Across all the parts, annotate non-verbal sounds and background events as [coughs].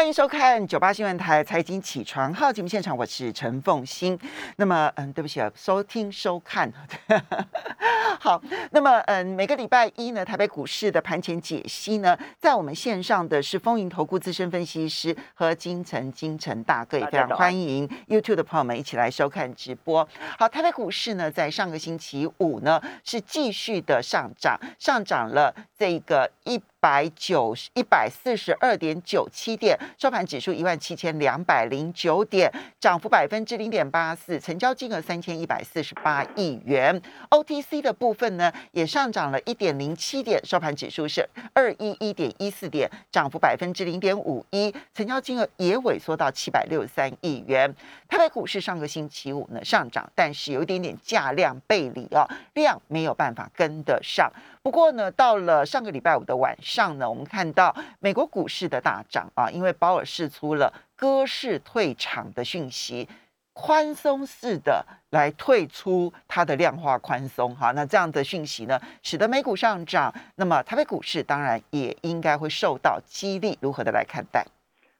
欢迎收看九八新闻台财经起床号节目现场，我是陈凤欣。那么，嗯，对不起啊，收听收看。[laughs] 好，那么，嗯，每个礼拜一呢，台北股市的盘前解析呢，在我们线上的是风云投顾资深分析师和金城金城大哥，也非常欢迎 YouTube 的朋友们一起来收看直播。好，台北股市呢，在上个星期五呢，是继续的上涨，上涨了这个一。百九十一百四十二点九七点，收盘指数一万七千两百零九点，涨幅百分之零点八四，成交金额三千一百四十八亿元。OTC 的部分呢，也上涨了一点零七点，收盘指数是二一一点一四点，涨幅百分之零点五一，成交金额也萎缩到七百六十三亿元。台北股市上个星期五呢上涨，但是有一点点价量背离啊，量没有办法跟得上。不过呢，到了上个礼拜五的晚上上呢，我们看到美国股市的大涨啊，因为鲍尔释出了割市退场的讯息，宽松式的来退出它的量化宽松哈，那这样的讯息呢，使得美股上涨，那么台北股市当然也应该会受到激励，如何的来看待？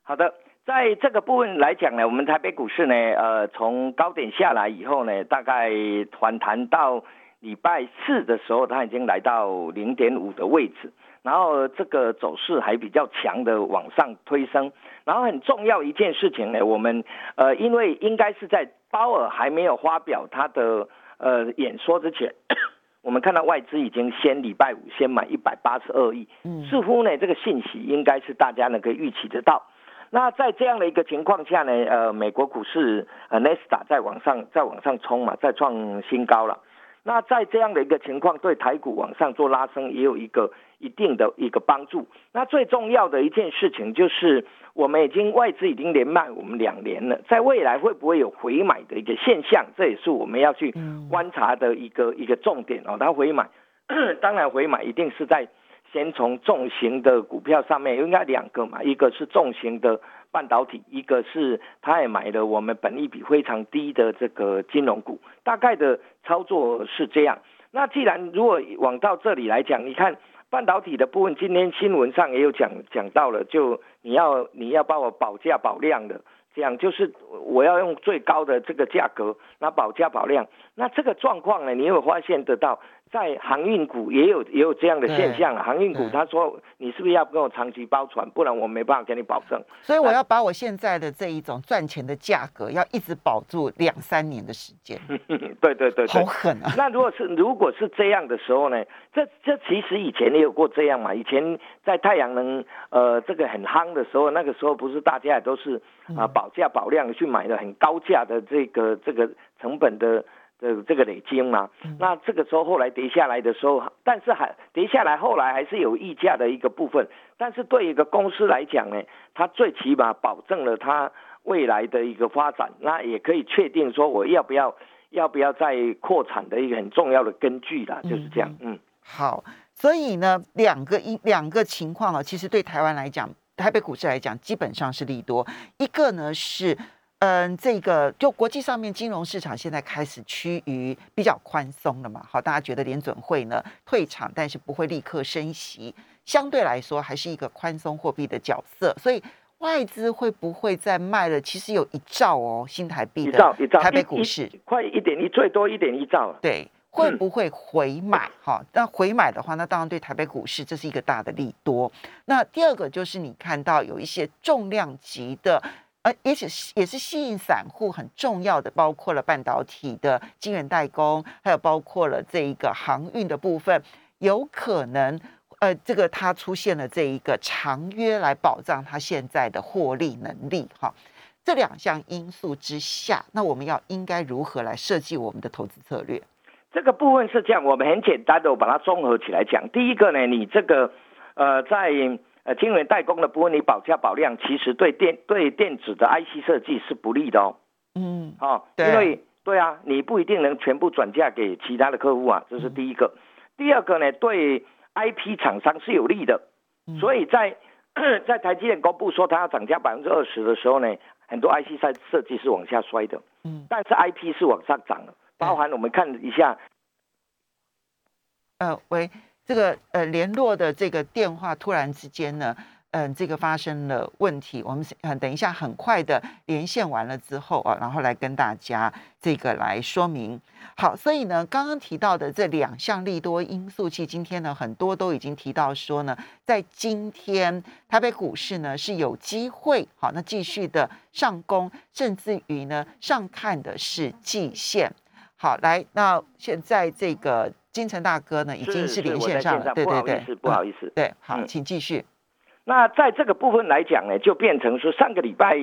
好的，在这个部分来讲呢，我们台北股市呢，呃，从高点下来以后呢，大概反弹到。礼拜四的时候，它已经来到零点五的位置，然后这个走势还比较强的往上推升。然后很重要一件事情呢，我们呃，因为应该是在鲍尔还没有发表他的呃演说之前，[coughs] 我们看到外资已经先礼拜五先买一百八十二亿，似乎呢这个信息应该是大家能够预期得到。那在这样的一个情况下呢，呃，美国股市呃 n e s t a 在往上在往上冲嘛，在创新高了。那在这样的一个情况，对台股往上做拉升也有一个一定的一个帮助。那最重要的一件事情就是，我们已经外资已经连卖我们两年了，在未来会不会有回买的一个现象？这也是我们要去观察的一个一个重点哦。它回买，当然回买一定是在先从重型的股票上面，应该两个嘛，一个是重型的。半导体，一个是他也买了我们本益比非常低的这个金融股，大概的操作是这样。那既然如果往到这里来讲，你看半导体的部分，今天新闻上也有讲讲到了，就你要你要帮我保价保量的，这样就是我要用最高的这个价格，那保价保量，那这个状况呢，你有发现得到？在航运股也有也有这样的现象啊，航运股他说你是不是要跟我长期包船，不然我没办法给你保证。所以我要把我现在的这一种赚钱的价格，要一直保住两三年的时间。[laughs] 对对对，好狠啊！那如果是如果是这样的时候呢？这这其实以前也有过这样嘛。以前在太阳能呃这个很夯的时候，那个时候不是大家也都是啊保价保量去买的很高价的这个这个成本的。这这个累金嘛，那这个时候后来跌下来的时候，但是还跌下来，后来还是有溢价的一个部分。但是对一个公司来讲呢，它最起码保证了它未来的一个发展，那也可以确定说我要不要要不要再扩产的一个很重要的根据啦，就是这样。嗯，好，所以呢，两个一两个情况啊，其实对台湾来讲，台北股市来讲，基本上是利多。一个呢是。嗯，这个就国际上面金融市场现在开始趋于比较宽松了嘛？好，大家觉得联准会呢退场，但是不会立刻升息，相对来说还是一个宽松货币的角色。所以外资会不会再卖了？其实有一兆哦，新台币的台北股市快一点一，最多一点一兆了。对，会不会回买？哈，那回买的话，那当然对台北股市这是一个大的利多。那第二个就是你看到有一些重量级的。呃，也是也是吸引散户很重要的，包括了半导体的晶圆代工，还有包括了这一个航运的部分，有可能，呃，这个它出现了这一个长约来保障它现在的获利能力，哈，这两项因素之下，那我们要应该如何来设计我们的投资策略？这个部分是这样，我们很简单的，我把它综合起来讲。第一个呢，你这个，呃，在呃，晶圆代工的部分，你保价保量，其实对电对电子的 IC 设计是不利的哦。嗯，哦，因为对啊，你不一定能全部转嫁给其他的客户啊，这是第一个。第二个呢，对 IP 厂商是有利的。所以在 [clears throat] 在台积电公布说它要涨价百分之二十的时候呢，很多 IC 设设计是往下摔的。嗯，但是 IP 是往上涨的，包含我们看一下。呃，喂。这个呃联络的这个电话突然之间呢，嗯，这个发生了问题，我们嗯等一下很快的连线完了之后啊，然后来跟大家这个来说明。好，所以呢，刚刚提到的这两项利多因素，其实今天呢很多都已经提到说呢，在今天台北股市呢是有机会好，那继续的上攻，甚至于呢上看的是季线。好，来，那现在这个金城大哥呢已经是连线上了，对对对，不好意思，对，好，请继续。那在这个部分来讲呢，就变成说上个礼拜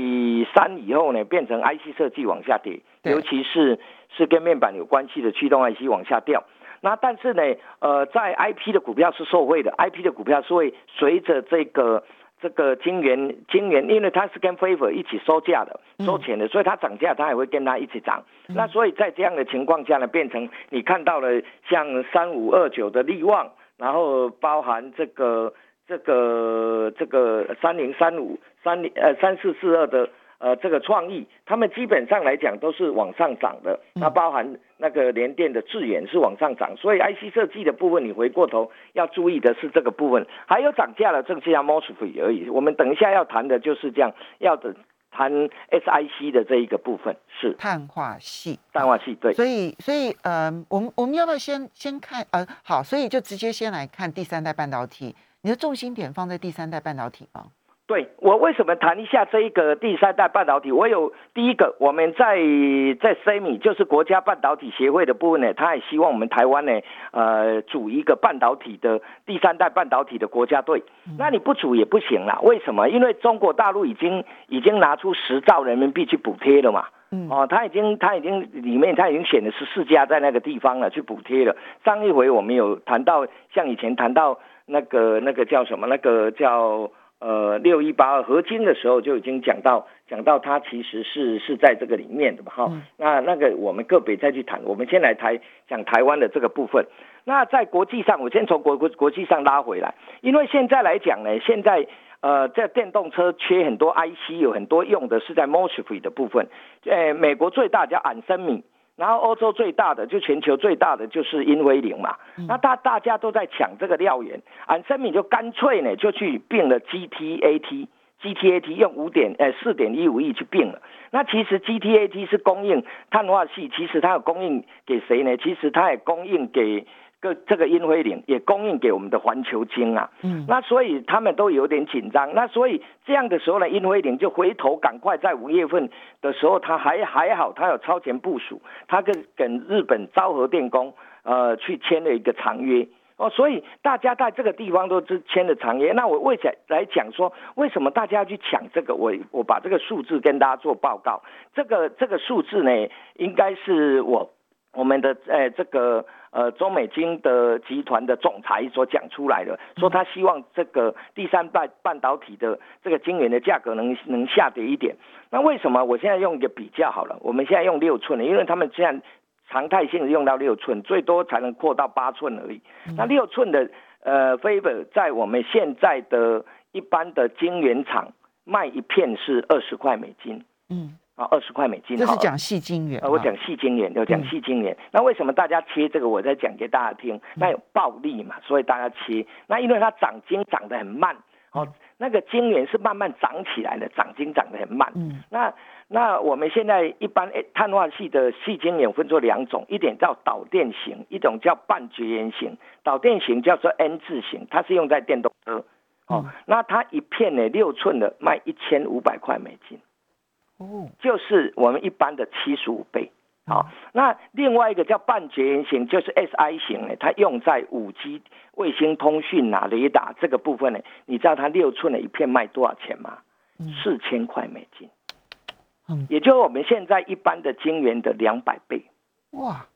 三以后呢，变成 IC 设计往下跌，尤其是是跟面板有关系的驱动 IC 往下掉。那但是呢，呃，在 IP 的股票是受惠的，IP 的股票是会随着这个这个金元金元，因为它是跟 o r 一起收价的、收钱的，所以它涨价它也会跟它一起涨。那所以在这样的情况下呢，变成你看到了像三五二九的利旺，然后包含这个。这个这个三零三五三零呃三四四二的呃这个创意，他们基本上来讲都是往上涨的。那包含那个联电的智远是往上涨，所以 IC 设计的部分，你回过头要注意的是这个部分。还有涨价了，正是像 Mosfet 而已。我们等一下要谈的就是这样，要等谈 SIC 的这一个部分是碳化系，碳化系对。所以所以呃，我们我们要不要先先看呃好，所以就直接先来看第三代半导体。你的重心点放在第三代半导体吗？对我为什么谈一下这一个第三代半导体？我有第一个，我们在在 SEMI 就是国家半导体协会的部分呢，他也希望我们台湾呢，呃，组一个半导体的第三代半导体的国家队。那你不组也不行啦，为什么？因为中国大陆已经已经拿出十兆人民币去补贴了嘛。哦，他已经他已经里面他已经选了十四家在那个地方了去补贴了。上一回我们有谈到，像以前谈到。那个那个叫什么？那个叫呃六一八二合金的时候就已经讲到讲到它其实是是在这个里面的嘛哈。那那个我们个别再去谈。我们先来台讲台湾的这个部分。那在国际上，我先从国国国际上拉回来，因为现在来讲呢，现在呃在电动车缺很多 IC，有很多用的是在 Mosfet 的部分。呃，美国最大叫安森米。然后欧洲最大的就全球最大的就是英威凌嘛，那大大家都在抢这个料源，安森米就干脆呢就去并了 GTAT，GTAT 用五点呃四点一五亿去并了。那其实 GTAT 是供应碳化系，其实它有供应给谁呢？其实它也供应给。个这个英辉岭也供应给我们的环球晶啊，嗯，那所以他们都有点紧张，那所以这样的时候呢，英辉岭就回头赶快在五月份的时候，他还还好，他有超前部署，他跟跟日本昭和电工呃去签了一个长约哦，所以大家在这个地方都是签了长约。那我为什来讲说，为什么大家要去抢这个？我我把这个数字跟大家做报告，这个这个数字呢，应该是我我们的呃这个。呃，中美金的集团的总裁所讲出来的，说他希望这个第三代半导体的这个晶圆的价格能能下跌一点。那为什么？我现在用一个比较好了，我们现在用六寸的，因为他们现在常态性的用到六寸，最多才能扩到八寸而已。那六寸的呃 f a v o r 在我们现在的一般的晶圆厂卖一片是二十块美金。嗯。啊，二十块美金。这是讲细晶圆。呃，我讲细晶圆，就讲细晶圆。那为什么大家切这个？我再讲给大家听。那有暴利嘛，所以大家切。那因为它长晶长得很慢，哦，那个晶圆是慢慢长起来的，长晶长得很慢。嗯。那那我们现在一般碳化系的细晶圆分作两种，一点叫导电型，一种叫半绝缘型。导电型叫做 N 字型，它是用在电动车。哦。那它一片呢，六寸的卖一千五百块美金。哦，就是我们一般的七十五倍。好，那另外一个叫半绝缘型，就是 S I 型呢，它用在五 G 卫星通讯啊、雷达这个部分呢。你知道它六寸的一片卖多少钱吗？四千块美金。嗯，也就是我们现在一般的晶圆的两百倍。哇，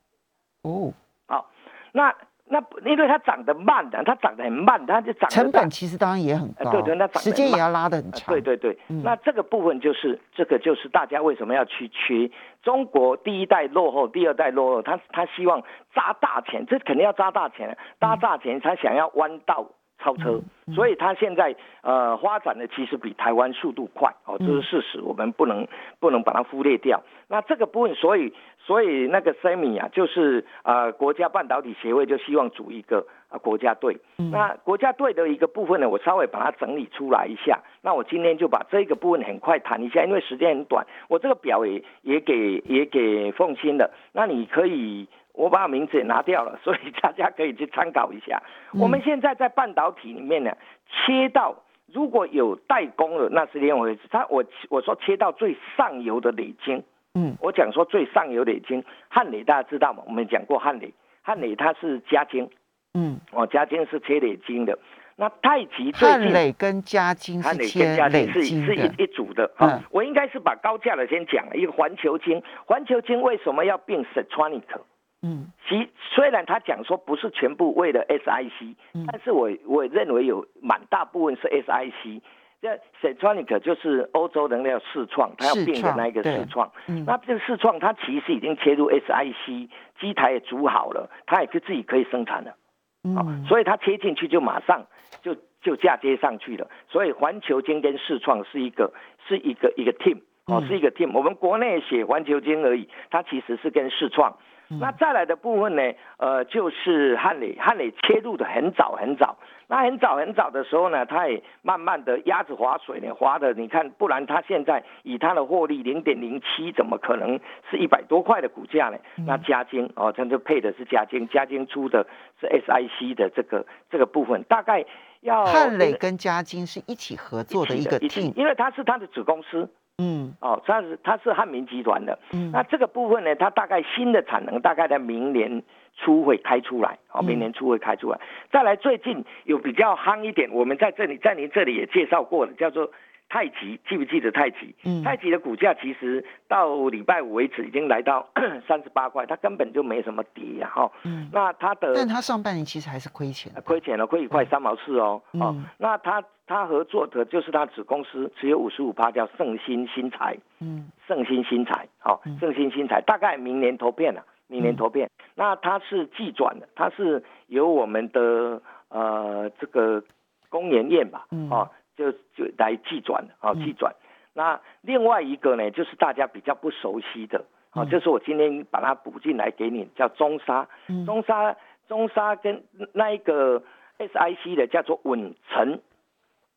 哦，好，那。那因为它长得慢的，它长得很慢，它就长成本其实当然也很高，对对，那时间也要拉得很长。对对对，那这个部分就是这个就是大家为什么要去缺中国第一代落后，第二代落后，他他希望砸大钱，这肯定要砸大钱，砸大钱他想要弯道超车，所以它现在呃发展的其实比台湾速度快哦，这是事实，我们不能不能把它忽略掉。那这个部分，所以所以那个 semi 啊，就是呃国家半导体协会就希望组一个啊国家队。那国家队的一个部分呢，我稍微把它整理出来一下。那我今天就把这个部分很快谈一下，因为时间很短，我这个表也也给也给奉新了。那你可以。我把名字也拿掉了，所以大家可以去参考一下。我们现在在半导体里面呢，切到如果有代工的，那是另外回事。他我我说切到最上游的磊晶，嗯，我讲说最上游磊晶，汉磊大家知道吗？我们讲过汉磊，汉磊它是加晶，嗯，哦，加晶是切磊晶的。那太极汉磊跟加晶是切磊是是一一组的啊。我应该是把高价的先讲了一个环球晶，环球晶为什么要并 s t r o n i c 嗯，其虽然他讲说不是全部为了 SIC，但是我我认为有蛮大部分是 SIC。这 Centronic 就是欧洲人要试创，他要并的那一个试创。那这个试创，它其实已经切入 SIC，机台也组好了，它也是自己可以生产了。嗯，所以它切进去就马上就就嫁接上去了。所以环球金跟视创是一个是一个一个 team 哦，是一个 team。我们国内写环球金而已，它其实是跟视创。那再来的部分呢？呃，就是汉磊，汉磊切入的很早很早。那很早很早的时候呢，他也慢慢的鸭子划水呢，划的你看，不然他现在以他的获利零点零七，怎么可能是一百多块的股价呢？那嘉金哦，它就配的是嘉金，嘉金出的是 SIC 的这个这个部分，大概要汉磊跟嘉金是一起合作的一个 team，因为他是他的子公司。嗯，哦，它是它是汉民集团的，嗯，那这个部分呢，它大概新的产能大概在明年初会开出来，哦，明年初会开出来。再来，最近有比较夯一点，我们在这里在您这里也介绍过了，叫做。太极记不记得太极？嗯，太极的股价其实到礼拜五为止已经来到 [coughs] 三十八块，它根本就没什么跌呀，哈。嗯，那它的，但它上半年其实还是亏钱，亏钱了，亏一块三毛四哦。哦，那它它合作的就是它子公司只有五十五趴，叫盛新新材。嗯，盛新新材，好，盛新新材大概明年投片了，明年投片。那它是寄转的，它是由我们的呃这个工研院吧，哦。就就来寄转啊，寄转。那另外一个呢，就是大家比较不熟悉的，啊，就是我今天把它补进来给你，叫中沙。中沙中沙跟那一个 SIC 的叫做稳成。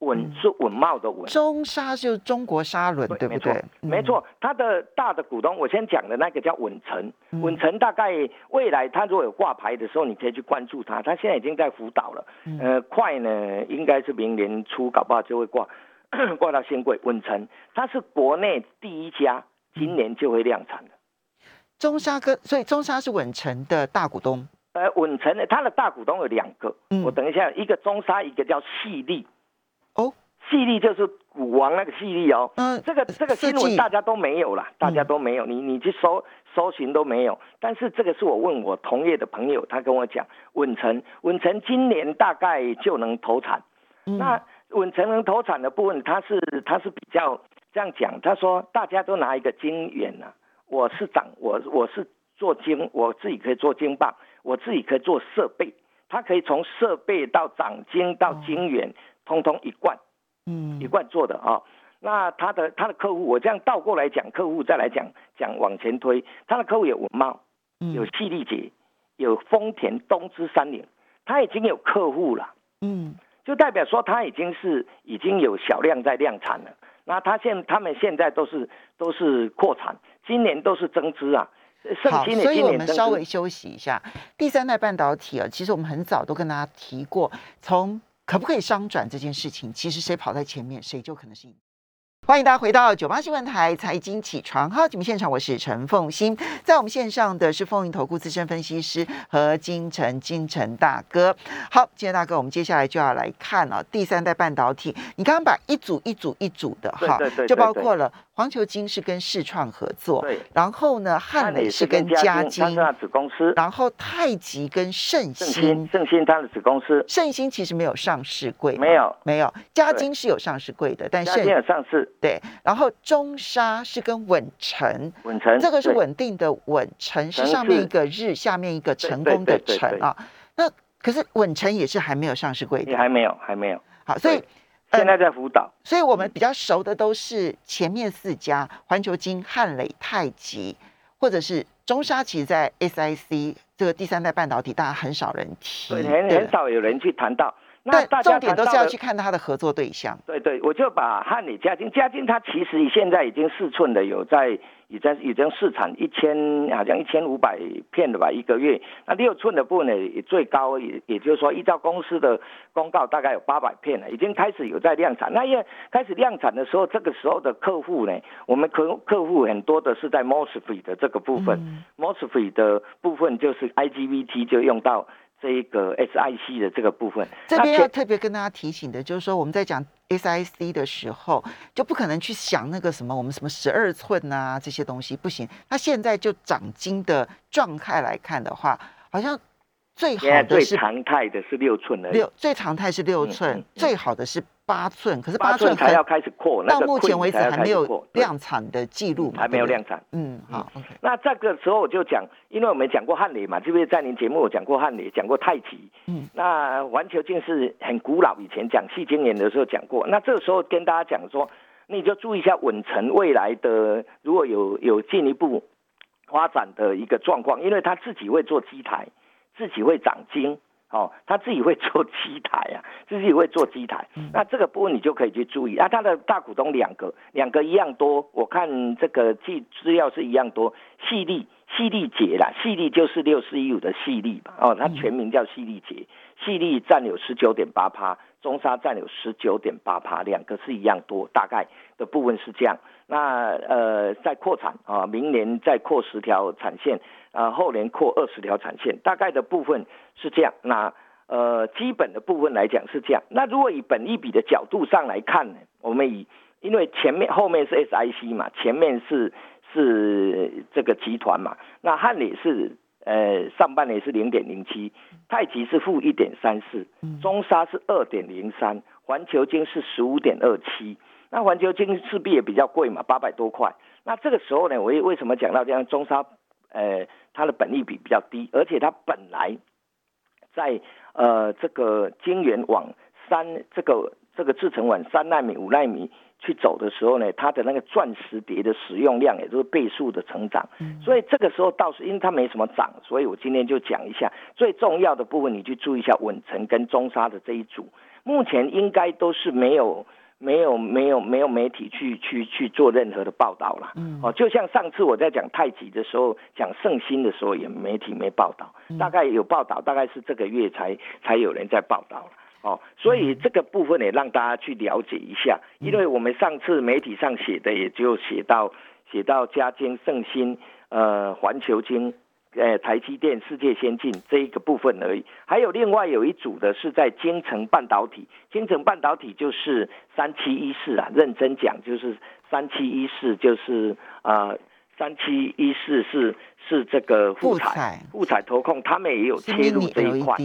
稳是稳茂的稳，中沙就是中国沙轮，对不对？没错，它的大的股东，我先讲的那个叫稳成，稳成大概未来它如果有挂牌的时候，你可以去关注它，它现在已经在辅导了，呃，快呢应该是明年初搞不好就会挂 [coughs] 挂到新贵。稳成它是国内第一家，今年就会量产的。中沙跟所以中沙是稳成的大股东，呃，稳成的它的大股东有两个，我等一下，一个中沙，一个叫细粒。哦，细粒就是股王那个细粒哦，嗯，这个这个新闻大家都没有了，大家都没有，你你去搜搜寻都没有。但是这个是我问我同业的朋友，他跟我讲，稳成稳成今年大概就能投产。那稳成能投产的部分，他是他是比较这样讲，他说大家都拿一个金元呐，我是长我我是做金，我自己可以做金棒，我自己可以做设备，他可以从设备到掌金到晶圆。通通一贯，嗯，一贯做的啊。那他的他的客户，我这样倒过来讲，客户再来讲讲往前推，他的客户有文茂，有细力杰，有丰田东芝三菱，他已经有客户了，嗯，就代表说他已经是已经有小量在量产了。那他现他们现在都是都是扩产，今年都是增资啊。好，所以我们稍微休息一下。第三代半导体啊，其实我们很早都跟大家提过，从可不可以商转这件事情，其实谁跑在前面，谁就可能是赢。欢迎大家回到九八新闻台财经起床号节目现场，我是陈凤欣，在我们线上的是风云投顾资深分析师和金城金城大哥。好，金城大哥，我们接下来就要来看啊，第三代半导体。你刚刚把一组一组一组的哈，就包括了。黄球金是跟世创合作，对。然后呢，汉磊是跟嘉金，他子公司。然后太极跟盛兴，盛兴他的子公司。盛兴其实没有上市柜，没有，没有。嘉金是有上市柜的，但盛兴有上市。对。然后中沙是跟稳成，稳成这个是稳定的稳，成是上面一个日，下面一个成功的成啊。那可是稳成也是还没有上市柜，也还没有，还没有。好，所以现在在辅导，所以我们比较熟的都是前面四家：环球金、汉磊、太极，或者是中沙。其实，在 SIC 这个第三代半导体，大家很少人提，对，很很少有人去谈到。那重点都是要去看他的合作对象。对对，我就把汉磊、嘉金、嘉金，它其实现在已经四寸的有在。已经已经市场一千好像一千五百片的吧一个月，那六寸的部分呢也最高也也就是说依照公司的公告大概有八百片了，已经开始有在量产。那因为开始量产的时候，这个时候的客户呢，我们客客户很多的是在 mosfet 的这个部分，mosfet 的部分就是 IGBT 就用到。这一个 SIC 的这个部分，这边要特别跟大家提醒的，就是说我们在讲 SIC 的时候，就不可能去想那个什么我们什么十二寸啊这些东西不行。它现在就长金的状态来看的话，好像最好的是常态的是六寸的，六最常态是六寸，最好的是。八寸，可是八寸才要开始扩，到目前为止还没有量产的记录，还没有量产。嗯，好。那这个时候我就讲，因为我们讲过汉雷嘛，是不是在您节目我讲过汉雷，讲过太极。嗯。那环球镜是很古老，以前讲细晶圆的时候讲过。那这个时候跟大家讲说，你就注意一下稳成未来的如果有有进一步发展的一个状况，因为他自己会做机台，自己会长晶。哦，他自己会做机台啊，自己会做机台。那这个部分你就可以去注意啊。他的大股东两个，两个一样多。我看这个记资料是一样多。细粒细粒节啦，细粒就是六四一五的细粒吧。哦，它全名叫细粒节，细粒占有十九点八趴，中沙占有十九点八趴，两个是一样多，大概的部分是这样。那呃，在扩产啊，明年再扩十条产线。啊，后年扩二十条产线，大概的部分是这样。那呃，基本的部分来讲是这样。那如果以本一比的角度上来看呢，我们以因为前面后面是 SIC 嘛，前面是是这个集团嘛。那汉磊是呃上半年是零点零七，太极是负一点三四，中沙是二点零三，环球金是十五点二七。那环球金势必也比较贵嘛，八百多块。那这个时候呢，我为什么讲到这样中沙？呃，它的本利比比较低，而且它本来在呃这个晶圆往三这个这个制程往三纳米、五纳米去走的时候呢，它的那个钻石碟的使用量也就是倍数的成长，所以这个时候倒是因为它没什么涨，所以我今天就讲一下最重要的部分，你去注意一下稳成跟中沙的这一组，目前应该都是没有。没有没有没有媒体去去去做任何的报道了，嗯，哦，就像上次我在讲太极的时候，讲圣心的时候，也媒体没报道，大概有报道，大概是这个月才才有人在报道了，哦，所以这个部分也让大家去了解一下，因为我们上次媒体上写的也就写到写到家经圣心，呃，环球金。呃，台积电世界先进这一个部分而已，还有另外有一组的是在京城半导体，京城半导体就是三七一四啊，认真讲就是三七一四就是啊，三七一四是是这个富彩富彩投控，他们也有切入这一块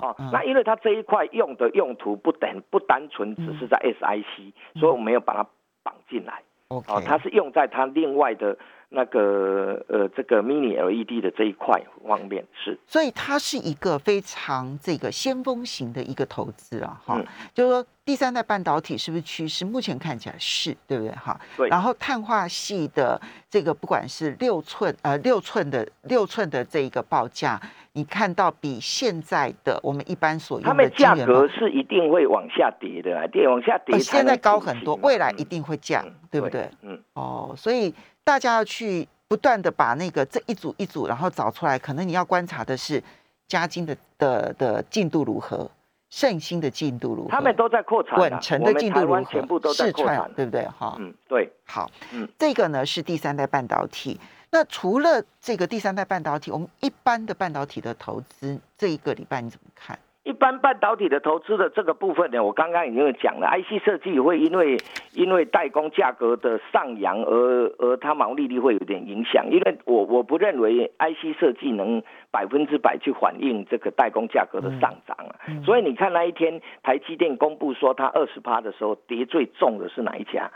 哦，那因为它这一块用的用途不等不单纯只是在 SIC，所以我没有把它绑进来，哦，它是用在它另外的。那个呃，这个 mini LED 的这一块方面是，所以它是一个非常这个先锋型的一个投资啊，哈，就是说第三代半导体是不是趋势？目前看起来是对不对？哈，对。然后碳化系的这个不管是六寸呃六寸的六寸的这一个报价，你看到比现在的我们一般所用的，价格是一定会往下跌的，跌往下跌，现在高很多，未来一定会降，对不对？嗯，哦，所以。大家要去不断的把那个这一组一组，然后找出来。可能你要观察的是加金的的的进度如何，盛兴的进度如何，他们都在扩产，稳成的进度如何，全部都在扩产，对不对？哈，嗯，对，好，嗯，这个呢是第三代半导体。那除了这个第三代半导体，我们一般的半导体的投资，这一个礼拜你怎么看？一般半导体的投资的这个部分呢，我刚刚已经有讲了，IC 设计会因为因为代工价格的上扬而而它毛利率会有点影响，因为我我不认为 IC 设计能百分之百去反映这个代工价格的上涨啊，所以你看那一天台积电公布说它二十趴的时候，跌最重的是哪一家？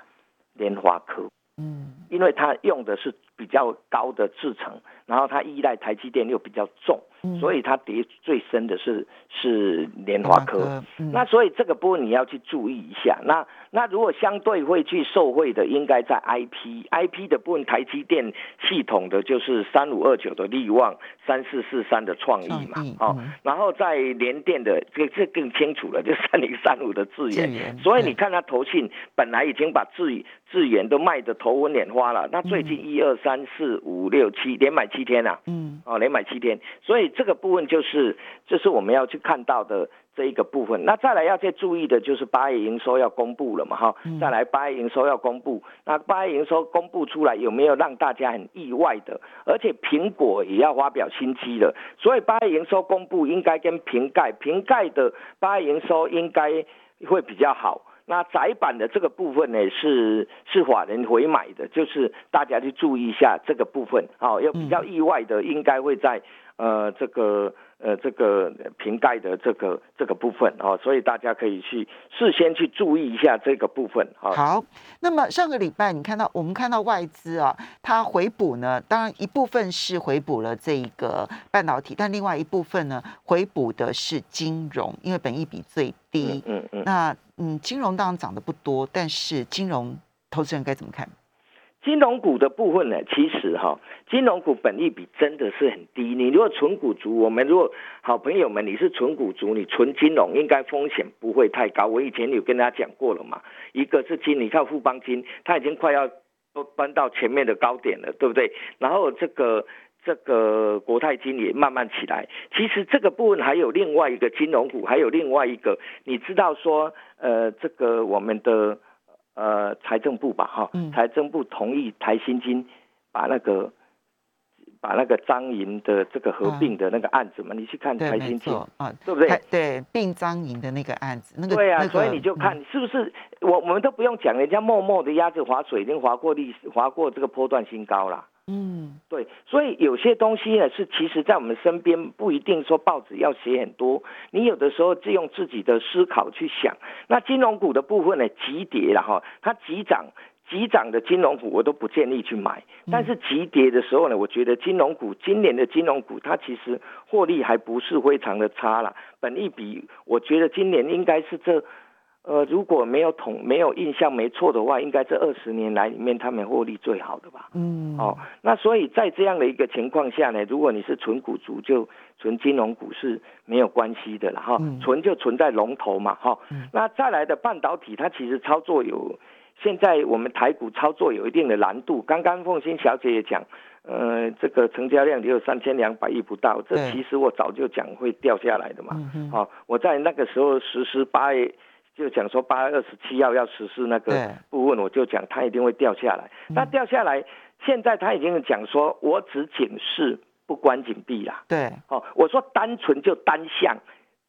联华科。嗯。因为它用的是比较高的制程，然后它依赖台积电又比较重，所以它跌最深的是是联华科。那所以这个波你要去注意一下。那那如果相对会去受惠的，应该在 IP，IP 的部分台积电系统的就是三五二九的利旺，三四四三的创意嘛，哦，然后在联电的这这更清楚了，就三零三五的智源。所以你看它投信本来已经把智智源都卖的头昏眼花了，那最近一二三四五六七连买七天啊，嗯，哦连买七天，所以这个部分就是就是我们要去看到的。这一个部分，那再来要再注意的就是八月营收要公布了嘛，哈，再来八月营收要公布，那八月营收公布出来有没有让大家很意外的？而且苹果也要发表新机了，所以八月营收公布应该跟瓶盖、瓶盖的八月营收应该会比较好。那窄板的这个部分呢，是是法人回买的，就是大家去注意一下这个部分，好，要比较意外的应该会在呃这个。呃，这个瓶盖的这个这个部分哦，所以大家可以去事先去注意一下这个部分啊。好，那么上个礼拜你看到我们看到外资啊，它回补呢，当然一部分是回补了这个半导体，但另外一部分呢，回补的是金融，因为本益比最低。嗯嗯。那嗯，金融当然涨得不多，但是金融投资人该怎么看？金融股的部分呢，其实哈，金融股本益比真的是很低。你如果纯股族，我们如果好朋友们你是纯股族，你纯金融应该风险不会太高。我以前有跟大家讲过了嘛，一个是金，你看富邦金，它已经快要搬到前面的高点了，对不对？然后这个这个国泰金也慢慢起来。其实这个部分还有另外一个金融股，还有另外一个，你知道说，呃，这个我们的。呃，财政部吧，哈，财政部同意台新金把那个把那个张银的这个合并的那个案子嘛，你去看台新金啊，对不对？对，并张银的那个案子，那个对啊，所以你就看是不是我我们都不用讲，人家默默的鸭子划水，已经划过历史，划过这个波段新高了。嗯，对，所以有些东西呢是其实在我们身边不一定说报纸要写很多，你有的时候就用自己的思考去想。那金融股的部分呢，急跌了哈，它急涨急涨的金融股我都不建议去买，但是急跌的时候呢，我觉得金融股今年的金融股它其实获利还不是非常的差了，本益比我觉得今年应该是这。呃，如果没有统没有印象没错的话，应该这二十年来里面他们获利最好的吧？嗯，哦，那所以在这样的一个情况下呢，如果你是纯股族，就纯金融股是没有关系的了哈，纯就存在龙头嘛哈。那再来的半导体，它其实操作有，现在我们台股操作有一定的难度。刚刚凤欣小姐也讲，呃，这个成交量只有三千两百亿不到，这其实我早就讲会掉下来的嘛。嗯好，我在那个时候实施八月。就讲说八月二十七号要实施那个部分，我就讲它一定会掉下来。那掉下来，现在他已经讲说，我只警示不关紧闭啦。对，哦，我说单纯就单向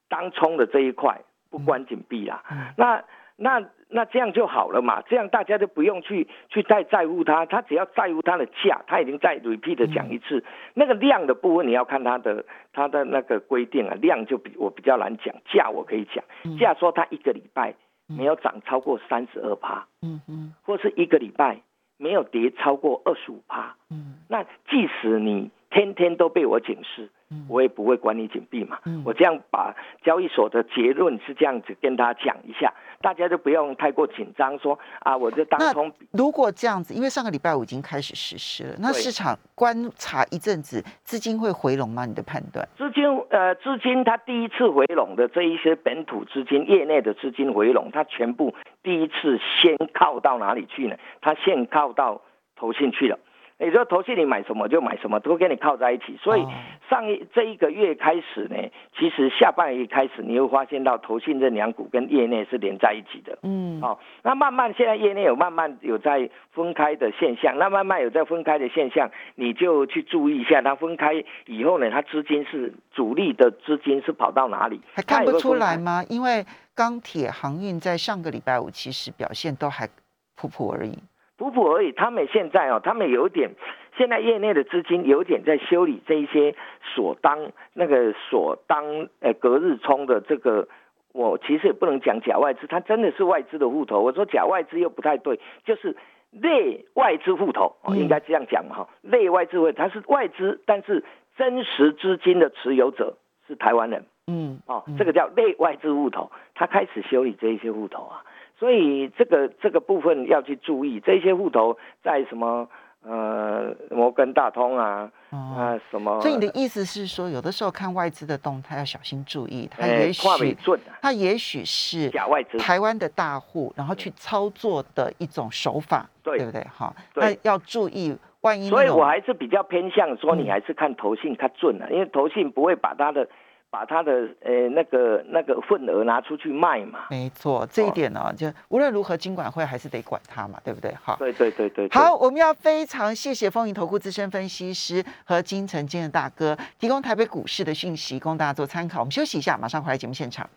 当冲的这一块不关紧闭啦。那那。那这样就好了嘛，这样大家就不用去去太在乎它，它只要在乎它的价，它已经在 repeat 的讲一次。那个量的部分你要看它的它的那个规定啊，量就比我比较难讲，价我可以讲，价说它一个礼拜没有涨超过三十二趴，嗯嗯，或是一个礼拜没有跌超过二十五趴，嗯，那即使你天天都被我警示。我也不会管你紧闭嘛，我这样把交易所的结论是这样子跟大家讲一下，大家就不用太过紧张，说啊，我就当通。如果这样子，因为上个礼拜五已经开始实施了，那市场观察一阵子，资金会回笼吗？你的判断？资金呃，资金它第一次回笼的这一些本土资金、业内的资金回笼，它全部第一次先靠到哪里去呢？它先靠到投信去了。你说投信你买什么就买什么，都跟你靠在一起。所以上一这一个月开始呢，其实下半月开始，你会发现到投信这两股跟业内是连在一起的。嗯，哦，那慢慢现在业内有慢慢有在分开的现象，那慢慢有在分开的现象，你就去注意一下，它分开以后呢，它资金是主力的资金是跑到哪里？还看不出来吗？因为钢铁航运在上个礼拜五其实表现都还普普而已。普普而已，他们现在哦，他们有点，现在业内的资金有点在修理这一些所当那个所当呃隔日冲的这个，我其实也不能讲假外资，它真的是外资的户头。我说假外资又不太对，就是内外资户头，应该这样讲哈，内外资户它是外资，但是真实资金的持有者是台湾人。嗯，哦嗯，这个叫内外资户头，他开始修理这一些户头啊，所以这个这个部分要去注意，这些户头在什么呃摩根大通啊哦。啊什么，所以你的意思是说，有的时候看外资的动态要小心注意，它哎也许它也许是假外资，台湾的大户，然后去操作的一种手法，对对不对？哈，对那要注意，万一所以我还是比较偏向说，你嗯还是看投信它准了，因为投信不会把它的把他的呃那个那个份额拿出去卖嘛。没错，这一哦点呢，就无论如何，金管会还是得管他嘛，对不对？好。对对对对，对好，，我们要非常谢谢风云投顾资深分析师和金城建的大哥提供台北股市的讯息，供大家做参考。我们休息一下，马上回来节目现场。